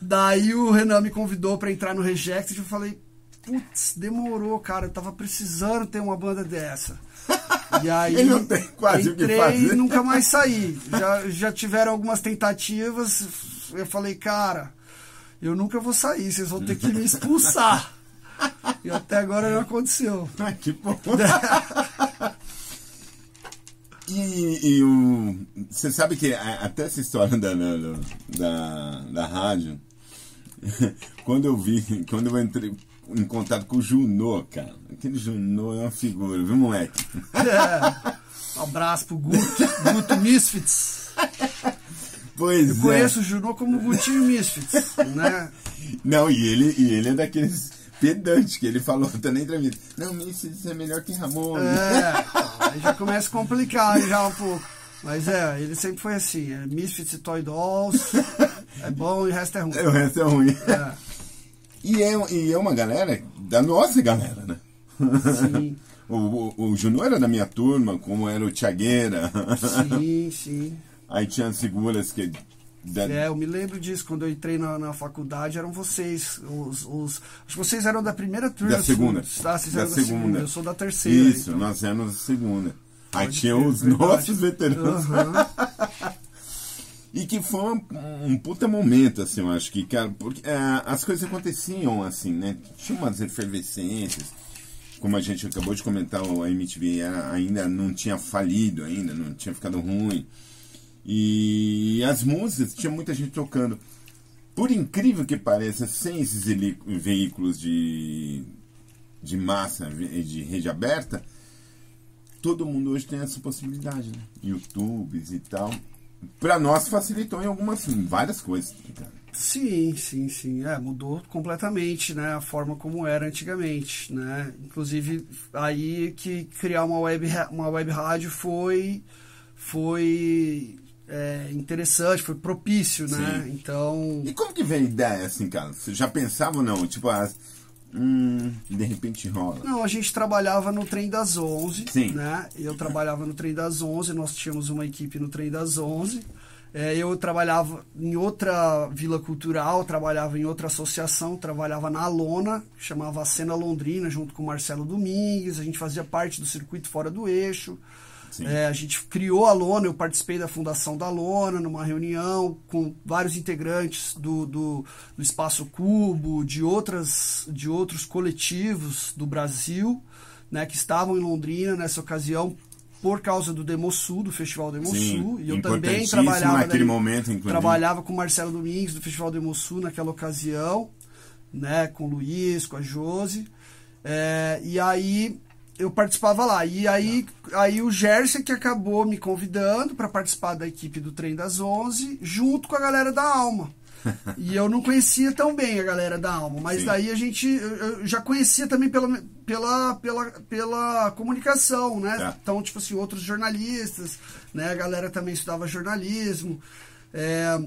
Daí o Renan me convidou pra entrar no Rejected e eu falei, putz, demorou, cara, eu tava precisando ter uma banda dessa. E aí Ele não tem quase o que entrei fazer. e nunca mais saí. Já, já tiveram algumas tentativas. Eu falei, cara, eu nunca vou sair, vocês vão ter que me expulsar. E até agora não aconteceu. Ah, que bom. E, e o. Você sabe que até essa história da, da, da, da rádio, quando eu vi, quando eu entrei em contato com o Junô, cara, aquele Junô é uma figura, viu, moleque? É. Um abraço pro Guto, Guto Misfits. Pois Eu é. conheço o Junô como Gutinho Misfits, né? Não, e ele, e ele é daqueles pedantes que ele falou até na entrevista. Não, isso é melhor que Ramon. É, aí já começa a complicar já um pouco. Mas é, ele sempre foi assim, é Misfits e Toy Dolls, é bom e o resto é ruim. O resto é ruim. É, E é, e é uma galera da nossa galera, né? sim, O, o, o Junô era da minha turma, como era o Tiagueira. sim, sim. Aí tinha as figuras que. Da, É, eu me lembro disso, quando eu entrei na, na faculdade, eram vocês, os, os... Acho que vocês eram da primeira turma. Da segunda. Tá, vocês Da eram da segunda. segunda. Eu sou da terceira. Isso, então. nós éramos a segunda. Aí Pode tinha crer, os verdade. nossos veteranos. Aham. E que foi um, um puta momento, assim, eu acho que, cara, porque é, as coisas aconteciam assim, né? Tinha umas efervescências. Como a gente acabou de comentar, a MTV era- ainda não tinha falido ainda, não tinha ficado ruim. E as músicas, tinha muita gente tocando. Por incrível que pareça, sem esses veículos de, de massa de rede aberta, todo mundo hoje tem essa possibilidade, né? YouTubes e tal. Para nós facilitou em algumas, em várias coisas. Cara. Sim, sim, sim. É, mudou completamente, né? A forma como era antigamente, né? Inclusive, aí que criar uma web, uma web rádio foi, foi é, interessante, foi propício, né? Sim. Então... E como que vem a ideia, assim, cara? Você já pensava ou não? Tipo, as... Hum, de repente rola. Não, a gente trabalhava no trem das 11, Sim. né? Eu trabalhava no trem das 11, nós tínhamos uma equipe no trem das 11. É, eu trabalhava em outra vila cultural, trabalhava em outra associação, trabalhava na Lona, que chamava Cena Londrina, junto com o Marcelo Domingues. A gente fazia parte do circuito fora do eixo. É, a gente criou a Lona, eu participei da fundação da Lona, numa reunião com vários integrantes do, do, do Espaço Cubo, de, outras, de outros coletivos do Brasil, né, que estavam em Londrina nessa ocasião por causa do Demosul, do Festival Demosul. E eu também trabalhava naquele daí, momento, inclusive. Trabalhava com o Marcelo Domingues do Festival Demosul naquela ocasião, né, com o Luiz, com a Josi. É, e aí eu participava lá. E aí, aí o Gerson que acabou me convidando para participar da equipe do Trem das 11, junto com a galera da Alma. e eu não conhecia tão bem a galera da Alma, mas Sim. daí a gente eu já conhecia também pela, pela, pela, pela comunicação, né? É. Então, tipo assim, outros jornalistas, né? A galera também estudava jornalismo. É,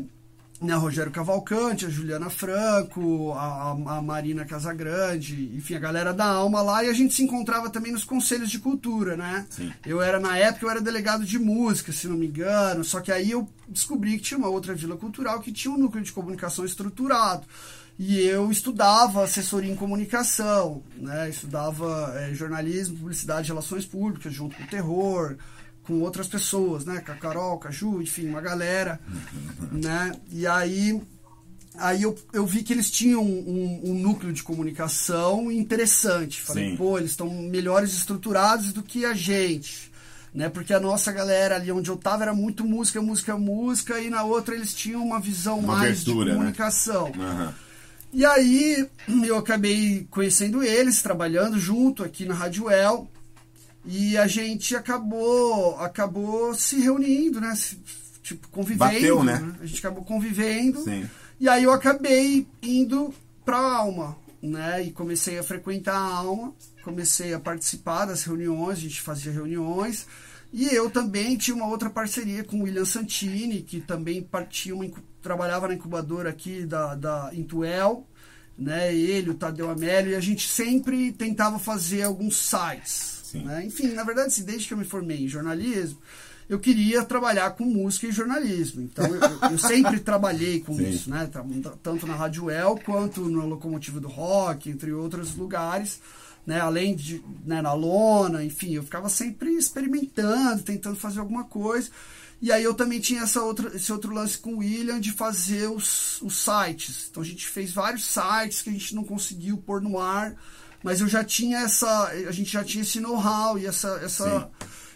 né, Rogério Cavalcante, a Juliana Franco, a, a, Marina Casagrande, enfim, a galera da Alma lá, e a gente se encontrava também nos conselhos de cultura, né? Sim. Eu era, na época, eu era delegado de música, se não me engano, só que aí eu descobri que tinha uma outra vila cultural que tinha um núcleo de comunicação estruturado. E eu estudava assessoria em comunicação, né? Estudava é, jornalismo, publicidade relações públicas, junto com o terror, com outras pessoas, né? Com a Carol, com a Ju, enfim, uma galera, né? E aí, aí eu, eu vi que eles tinham um, um núcleo de comunicação interessante. Falei, Sim. pô, eles estão melhores estruturados do que a gente. Né, porque a nossa galera ali onde eu tava era muito música, música, música, e na outra eles tinham uma visão uma mais abertura, de comunicação. Né? Uhum. E aí eu acabei conhecendo eles, trabalhando junto aqui na Rádio El. E a gente acabou acabou se reunindo, né? Tipo, convivendo. Bateu, né? né? A gente acabou convivendo. Sim. E aí eu acabei indo pra Alma, né? E comecei a frequentar a Alma, comecei a participar das reuniões, a gente fazia reuniões. E eu também tinha uma outra parceria com o William Santini, que também partia uma, trabalhava na incubadora aqui da, da Intuel, né? Ele, o Tadeu Amélio, e a gente sempre tentava fazer alguns sites né? Enfim, na verdade, assim, desde que eu me formei em jornalismo, eu queria trabalhar com música e jornalismo. Então, eu, eu sempre trabalhei com Sim. isso, né? Tanto na Rádio El quanto no Locomotivo do Rock, entre outros lugares. Né? Além de né, na lona, enfim, eu ficava sempre experimentando, tentando fazer alguma coisa. E aí eu também tinha essa outra, esse outro lance com o William de fazer os, os sites. Então a gente fez vários sites que a gente não conseguiu pôr no ar mas eu já tinha essa, a gente já tinha esse know-how e essa, essa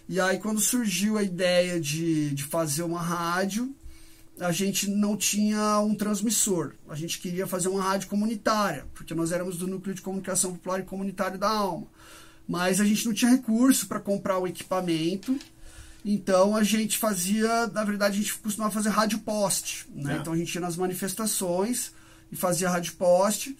e aí quando surgiu a ideia de, de fazer uma rádio, a gente não tinha um transmissor. A gente queria fazer uma rádio comunitária, porque nós éramos do núcleo de comunicação popular e comunitário da Alma. Mas a gente não tinha recurso para comprar o equipamento. Então a gente fazia, na verdade, a gente costumava fazer rádio poste. Né? É. Então a gente ia nas manifestações e fazia rádio poste.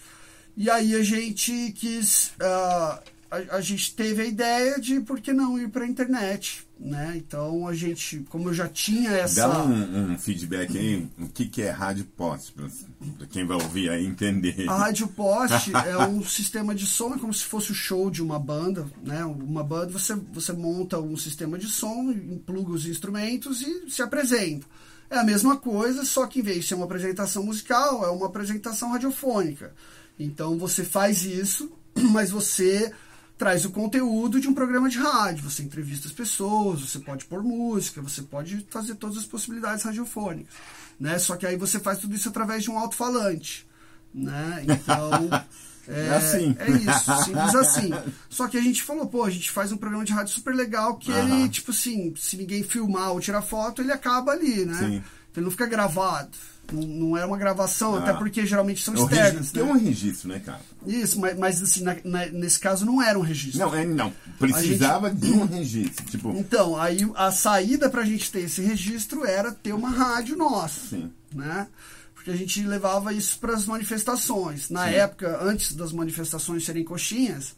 E aí a gente quis. Uh, a, a, gente teve a ideia de por que não ir para a internet, né? Então a gente, como eu já tinha essa. Dá um, um feedback aí, o que, que é rádio post, para quem vai ouvir aí entender. A rádio post é um sistema de som, é como se fosse o show de uma banda, né? Uma banda, você, você monta um sistema de som, impluga os instrumentos e se apresenta. É a mesma coisa, só que em vez de ser uma apresentação musical, é uma apresentação radiofônica. Então você faz isso, mas você traz o conteúdo de um programa de rádio. Você entrevista as pessoas, você pode pôr música, você pode fazer todas as possibilidades radiofônicas. Né? Só que aí você faz tudo isso através de um alto-falante. Né? Então. É, é, assim. É isso, simples assim. Só que a gente falou, pô, a gente faz um programa de rádio super legal que uhum. ele, tipo assim, se ninguém filmar ou tirar foto, ele acaba ali, né? Sim. Ele não fica gravado. Não, não é uma gravação, Ah. até porque geralmente são É externas. registro, né? tem um registro, né, cara? Isso, mas, mas assim, na- na- nesse caso não era um registro. Não, é, não. Precisava de um registro. Tipo, Então, aí a saída pra gente ter esse registro era ter uma rádio nossa. Sim. Né? Porque a gente levava isso para as manifestações. Na época, antes das manifestações serem coxinhas,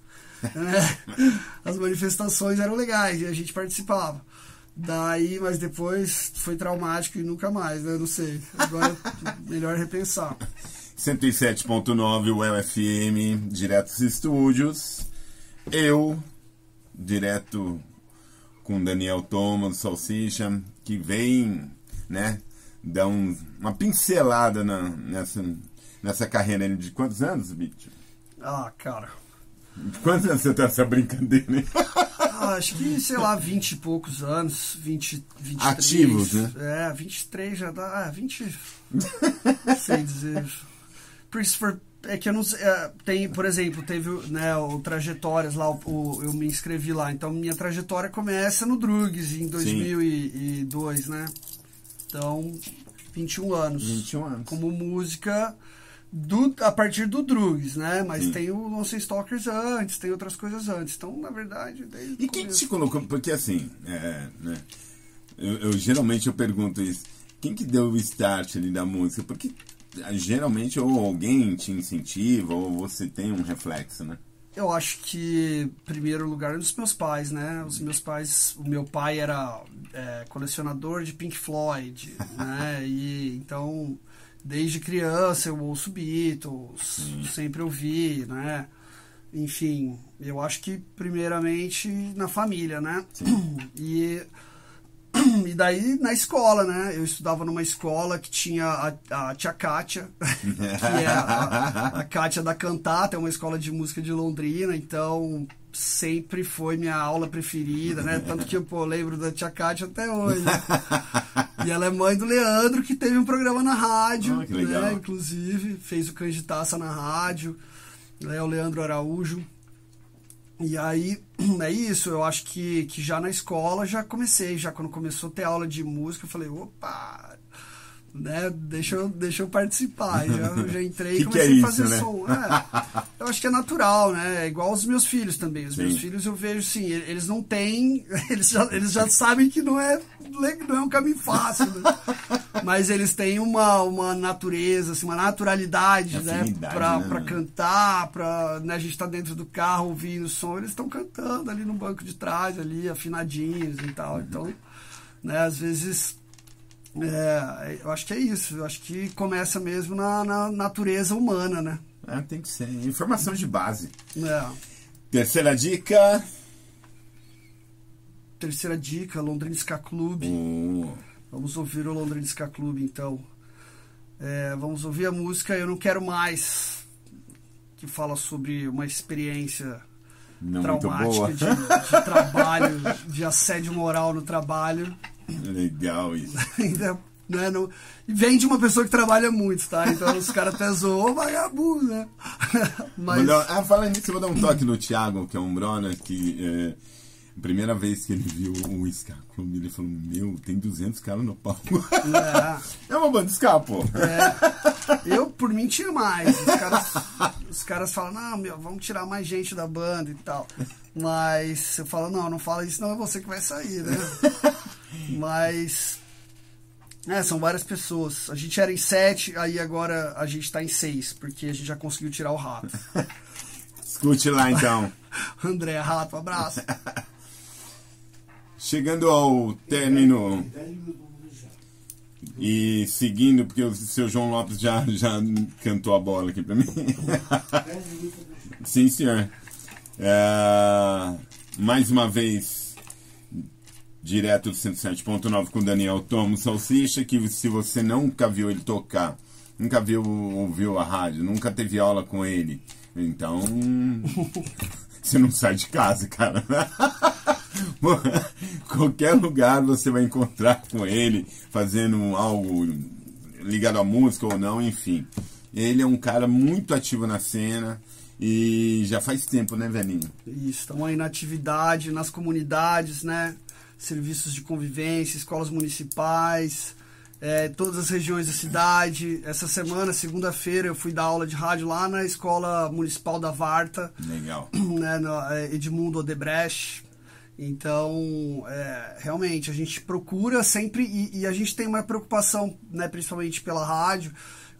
né, as manifestações eram legais e a gente participava. Daí, mas depois foi traumático e nunca mais, né? Não sei. Agora melhor repensar. 107.9 UFM, direto dos estúdios. Eu, direto com Daniel Thomas, Salsicha, que vem, né, dar um- uma pincelada na- nessa, nessa carreira de quantos anos, Bicho? Ah, cara. Quantos anos você tá essa brincadeira, hein? Ah, acho que, sei lá, 20 e poucos anos, 20, 23. Ativos, né? É, 23 já dá. Ah, 20. não sei dizer. Christopher, é que eu não sei. é, tem, por exemplo, teve né, o Trajetórias lá, o, o- eu me inscrevi lá. Então minha trajetória começa no Drugs em 2002, né? Então, 21 anos. 21 anos. Como música. Do, a partir do Drugs, né? Mas tem o Nonsense Stalkers antes, tem outras coisas antes. Então, na verdade, E quem começo. te colocou? Porque assim, é, né, eu, eu- geralmente eu pergunto isso. Quem que deu o start ali da música? Porque ah, geralmente ou alguém te incentiva ou você tem um reflexo, né? Eu acho que, em primeiro lugar, é dos meus pais, né? Os meus pais, o meu pai era é, colecionador de Pink Floyd, né? E então, desde criança eu ouço Beatles, sempre ouvi, né? Enfim, eu acho que primeiramente na família, né? E e daí na escola, né? Eu estudava numa escola que tinha a, a tia Kátia, que é a, a Kátia da Cantata, é uma escola de música de Londrina, então sempre foi minha aula preferida, né? Tanto que eu pô, lembro da tia Kátia até hoje. E ela é mãe do Leandro, que teve um programa na rádio, Ah, né? Inclusive, fez o Canditaça na rádio. É o Leandro Araújo. E aí, é isso, eu acho que, que já na escola já comecei, já quando começou a ter aula de música, eu falei, opa, né, deixa eu, deixa eu participar. Já, já entrei e que é comecei a isso, fazer né? som. É, eu acho que é natural, né? É igual os meus filhos também. Os Sim. meus filhos eu vejo assim, e- eles não têm. Eles já, eles já sabem que não é, não é um caminho fácil, né? Mas eles têm uma, uma natureza, assim, uma naturalidade, né? Pra, né? pra cantar, pra, né, a gente tá dentro do carro ouvindo o som, eles estão cantando ali no banco de trás, ali, afinadinhos e tal. Então, né, às vezes. É, eu acho que é isso. Eu acho que começa mesmo na, na natureza humana, né? Ah, tem que ser. Informação de base. É. Terceira dica. Terceira dica, Londrina Ska Club. O... Vamos ouvir o Londrina Ska Club, então. É, vamos ouvir a música Eu Não Quero Mais, que fala sobre uma experiência Não traumática de, de trabalho, de assédio moral no trabalho. Legal isso. Ainda, né, não, vem de uma pessoa que trabalha muito, tá? Então os caras até zoam, "Ô, vagabundo, né? Mas, dar- ah, falando nisso, eu vou dar um toque no Thiago, que é um brother que. É, a primeira vez que ele viu o Ska Club, ele falou: Meu, tem 200 caras no palco. é, É uma banda de ska, pô. É, eu, por mim, tinha mais. Os caras, os caras falam, não, meu, vamos tirar mais gente da banda e tal. Mas eu falo, não, não fala isso, não é você que vai sair, né? Mas. É, são várias pessoas. A gente era em sete, aí agora a gente tá em seis, porque a gente já conseguiu tirar o rato. Escute lá então. André, rato, abraço. Chegando ao término e seguindo, porque o seu João Lopes já, já cantou a bola aqui pra mim. Sim, senhor. É, mais uma vez, direto do 107.9 com Daniel Tomo Salsicha, que se você nunca viu ele tocar, nunca viu, ouviu a rádio, nunca teve aula com ele, então você não sai de casa, cara. Qualquer lugar você vai encontrar com ele fazendo algo ligado à música ou não, enfim. Ele é um cara muito ativo na cena e já faz tempo, né, velhinho? Isso, estão aí na atividade, nas comunidades, né? Serviços de convivência, escolas municipais. é, todas as regiões da cidade. Essa semana, segunda-feira, eu fui dar aula de rádio lá na Escola Municipal da Varta. Legal. Né, é, Edmundo Odebrecht. Então, é, realmente, a gente procura sempre, e, e, a gente tem uma preocupação, né, principalmente pela rádio,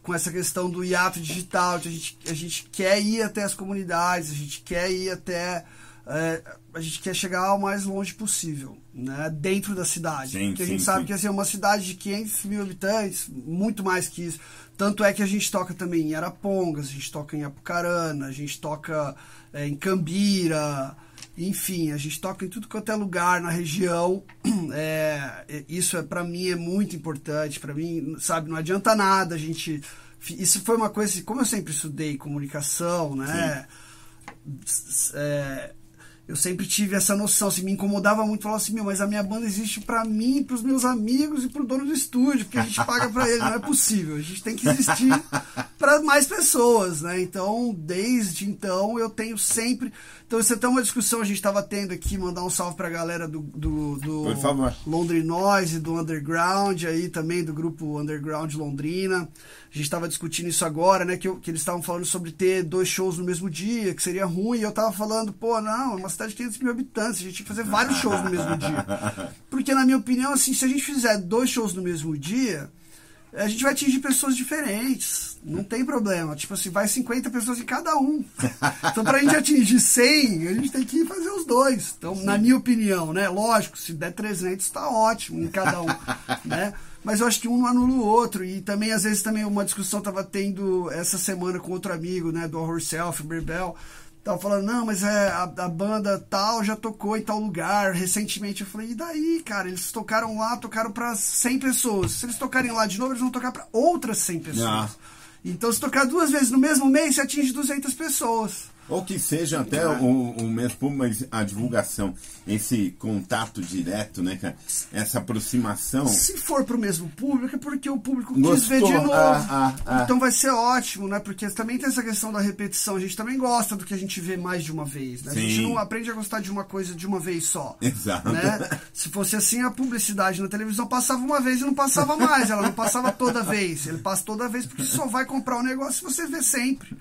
com essa questão do hiato digital. A gente, a gente quer ir até as comunidades, a gente quer ir até. É, a gente quer chegar o mais longe possível, né, dentro da cidade. Sim, porque sim, a gente sabe sim. que assim, é uma cidade de 500 mil habitantes, muito mais que isso. Tanto é que a gente toca também em Arapongas, a gente toca em Apucarana, a gente toca é, em Cambira, enfim, a gente toca em tudo quanto é lugar na região. É, isso é para mim é muito importante. Para mim, sabe, não adianta nada a gente. Isso foi uma coisa, como eu sempre estudei comunicação, né? É, eu sempre tive essa noção, assim, me incomodava muito, falava assim, meu, mas a minha banda existe para mim, para os meus amigos e para o dono do estúdio, porque a gente paga para ele, não é possível, a gente tem que existir para mais pessoas, né? Então, desde então, eu tenho sempre, então isso é até uma discussão a gente estava tendo aqui, mandar um salve para a galera do, do, do Por favor. Noise, do Underground, aí também do grupo Underground Londrina, a gente estava discutindo isso agora, né? Que, eu, que eles estavam falando sobre ter dois shows no mesmo dia, que seria ruim. E eu tava falando, pô, não, é uma cidade de 500 mil habitantes, a gente tinha que fazer vários shows no mesmo dia. Porque, na minha opinião, assim, se a gente fizer dois shows no mesmo dia, a gente vai atingir pessoas diferentes. Não tem problema. Tipo assim, vai 50 pessoas em cada um. Então, pra gente atingir 100, a gente tem que fazer os dois. Então, Sim. na minha opinião, né? Lógico, se der 300, tá ótimo em cada um, né? Mas eu acho que um não anula o outro. E também, às vezes, também uma discussão tava tendo essa semana com outro amigo, né? Do Horror Self, Berbel. Tava falando, não, mas é, a, a, banda tal já tocou em tal lugar. Recentemente eu falei, e daí, cara? Eles tocaram lá, tocaram para 100 pessoas. Se eles tocarem lá de novo, eles vão tocar para outras 100 pessoas. Ah. Então, se tocar duas vezes no mesmo mês, você atinge 200 pessoas. Ou que seja até o, o mesmo público, mas a divulgação, esse contato direto, né, cara? Essa aproximação. Se for pro mesmo público, é porque o público quis Gostou. ver de novo. Ah, ah, ah. Então vai ser ótimo, né? Porque também tem essa questão da repetição. A gente também gosta do que a gente vê mais de uma vez, né? A gente Sim. não aprende a gostar de uma coisa de uma vez só. Exato. Né? Se fosse assim, a publicidade na televisão passava uma vez e não passava mais. Ela não passava toda vez. Ele passa toda vez porque só vai comprar o negócio se você vê sempre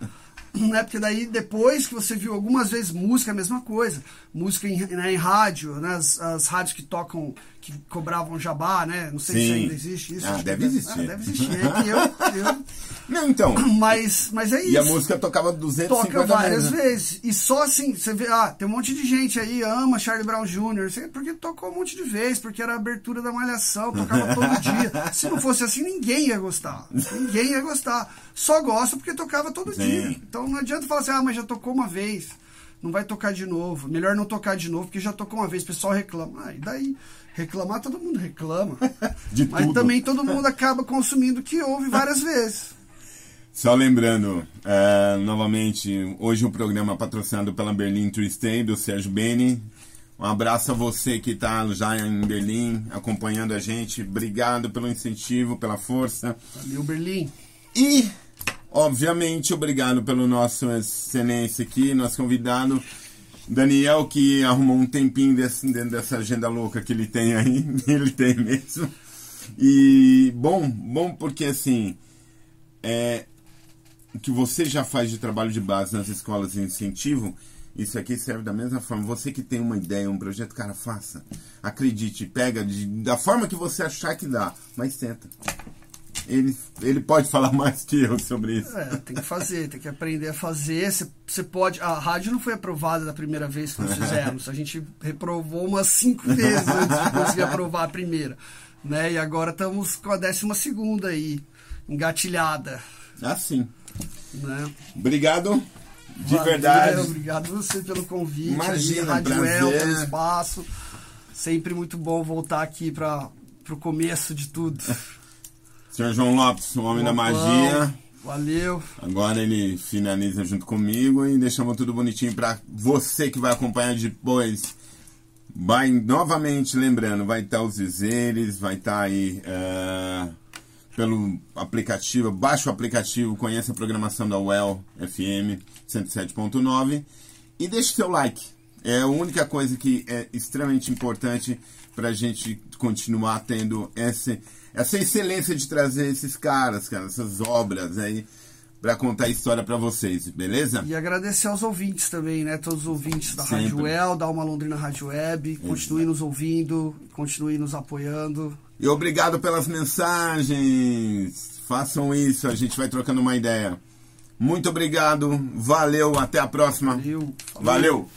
né? Porque daí depois que você viu algumas vezes música a mesma coisa. Música em, né, em rádio, né? As, as, rádios que tocam, que cobravam jabá, né? Não sei Sim. se ainda existe isso. Ah, que deve existir. Ah, deve existir. É que eu, eu, Não, então. mas, mas é isso. E a música tocava 250 Toca várias vezes. né? vezes. E só assim, você vê, ah, tem um monte de gente aí, ama Charlie Brown Jr., porque tocou um monte de vezes, porque era a abertura da malhação, tocava todo dia. Se não fosse assim, ninguém ia gostar. Ninguém ia gostar. Só gosta porque tocava todo Sim. dia. Então não adianta falar assim, ah, mas já tocou uma vez. Não vai tocar de novo. Melhor não tocar de novo, porque já tocou uma vez, o pessoal reclama. Ah, e daí? Reclamar, todo mundo reclama. De Mas tudo. também todo mundo acaba consumindo o que ouve várias vezes. Só lembrando, é, novamente, hoje o programa é patrocinado pela Berlim Tree do Sérgio Beni. Um abraço a você que está já em Berlim, acompanhando a gente. Obrigado pelo incentivo, pela força. Valeu, Berlim. E, obviamente, obrigado pelo nosso excelência aqui, nosso convidado, Daniel, que arrumou um tempinho desse, dentro dessa agenda louca que ele tem aí. Ele tem mesmo. E, bom, bom porque, assim, é, que você já faz de trabalho de base nas escolas de incentivo, isso aqui serve da mesma forma. Você que tem uma ideia, um projeto, cara, faça. Acredite, pega de- da forma que você achar que dá, mas tenta. Ele, ele pode falar mais que eu sobre isso. É, tem que fazer, tem que aprender a fazer. Você- pode. A rádio não foi aprovada da primeira vez que nós fizemos. A gente reprovou umas cinco vezes antes de conseguir aprovar a primeira. Né? E agora estamos com a décima segunda aí, engatilhada. Assim. Né? Obrigado. De Valeu, verdade. Obrigado você pelo convite. Imagina, aí, Rádio El, pelo espaço. Sempre muito bom voltar aqui para o começo de tudo. Senhor João Lopes, o homem da Lopão, magia. Valeu. Agora ele finaliza junto comigo e deixamos tudo bonitinho pra você que vai acompanhar depois. Vai novamente lembrando, vai estar os dizeres, vai estar aí eh, pelo aplicativo, baixa o aplicativo, conheça a programação da UEL FM 107.9 e deixe seu like. É a única coisa que é extremamente importante pra gente continuar tendo essa, essa excelência de trazer esses caras, cara, essas obras aí para contar a história para vocês, beleza? E agradecer aos ouvintes também, né? Todos os ouvintes da Sempre. Rádio El, da Alma Londrina Rádio Web. Continue nos ouvindo, continue nos apoiando. E obrigado pelas mensagens. Façam isso, a gente vai trocando uma ideia. Muito obrigado, valeu, até a próxima. Valeu. valeu.